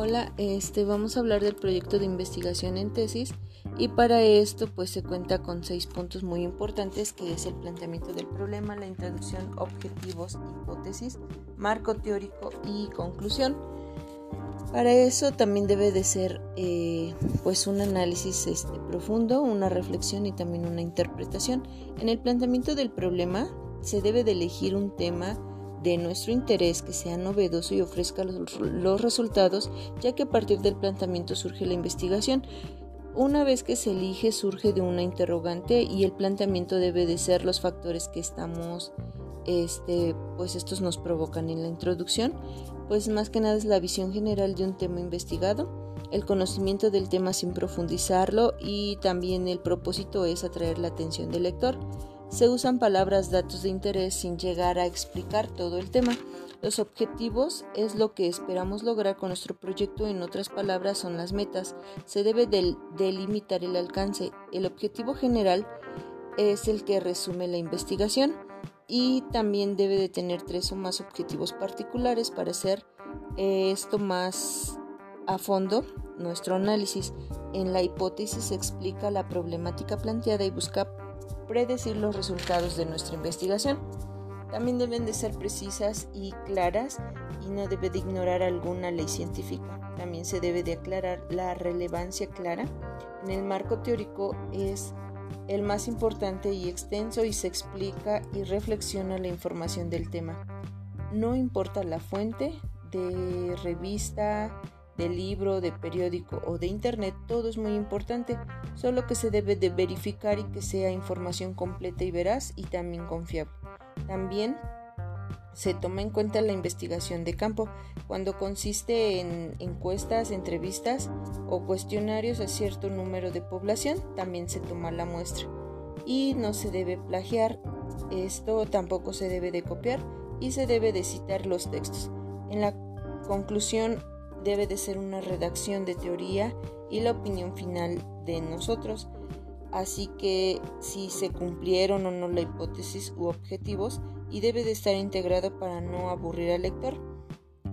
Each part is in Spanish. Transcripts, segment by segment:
Hola, este vamos a hablar del proyecto de investigación en tesis y para esto pues se cuenta con seis puntos muy importantes que es el planteamiento del problema, la introducción, objetivos, hipótesis, marco teórico y conclusión. Para eso también debe de ser eh, pues un análisis este, profundo, una reflexión y también una interpretación. En el planteamiento del problema se debe de elegir un tema de nuestro interés que sea novedoso y ofrezca los, resultados, ya que a partir del planteamiento surge la investigación. Una vez que se elige surge de una interrogante y el planteamiento debe de ser los factores que estamos, este, pues estos nos provocan en la introducción, pues más que nada es la visión general de un tema investigado, el conocimiento del tema sin profundizarlo y también el propósito es atraer la atención del lector. Se usan palabras datos de interés sin llegar a explicar todo el tema. Los objetivos es lo que esperamos lograr con nuestro proyecto, en otras palabras son las metas. Se debe delimitar el alcance. El objetivo general es el que resume la investigación y también debe de tener tres o más objetivos particulares para hacer esto más a fondo nuestro análisis. En la hipótesis explica la problemática planteada y busca predecir los resultados de nuestra investigación. También deben de ser precisas y claras y no debe de ignorar alguna ley científica. También se debe de aclarar la relevancia clara. En el marco teórico es el más importante y extenso y se explica y reflexiona la información del tema. No importa la fuente de revista, de libro, de periódico o de internet, todo es muy importante, solo que se debe de verificar y que sea información completa y veraz y también confiable. También se toma en cuenta la investigación de campo, cuando consiste en encuestas, entrevistas o cuestionarios a cierto número de población, también se toma la muestra. Y no se debe plagiar, esto tampoco se debe de copiar y se debe de citar los textos. En la conclusión debe de ser una redacción de teoría y la opinión final de nosotros. Así que si se cumplieron o no la hipótesis u objetivos y debe de estar integrado para no aburrir al lector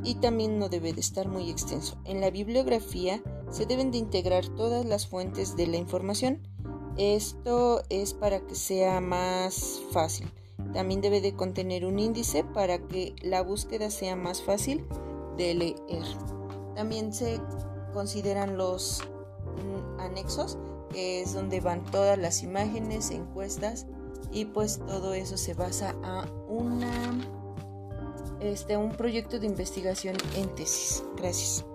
y también no debe de estar muy extenso. En la bibliografía se deben de integrar todas las fuentes de la información. Esto es para que sea más fácil. También debe de contener un índice para que la búsqueda sea más fácil de leer. También se consideran los mm, anexos, que es donde van todas las imágenes, encuestas y pues todo eso se basa a una este un proyecto de investigación en tesis. Gracias.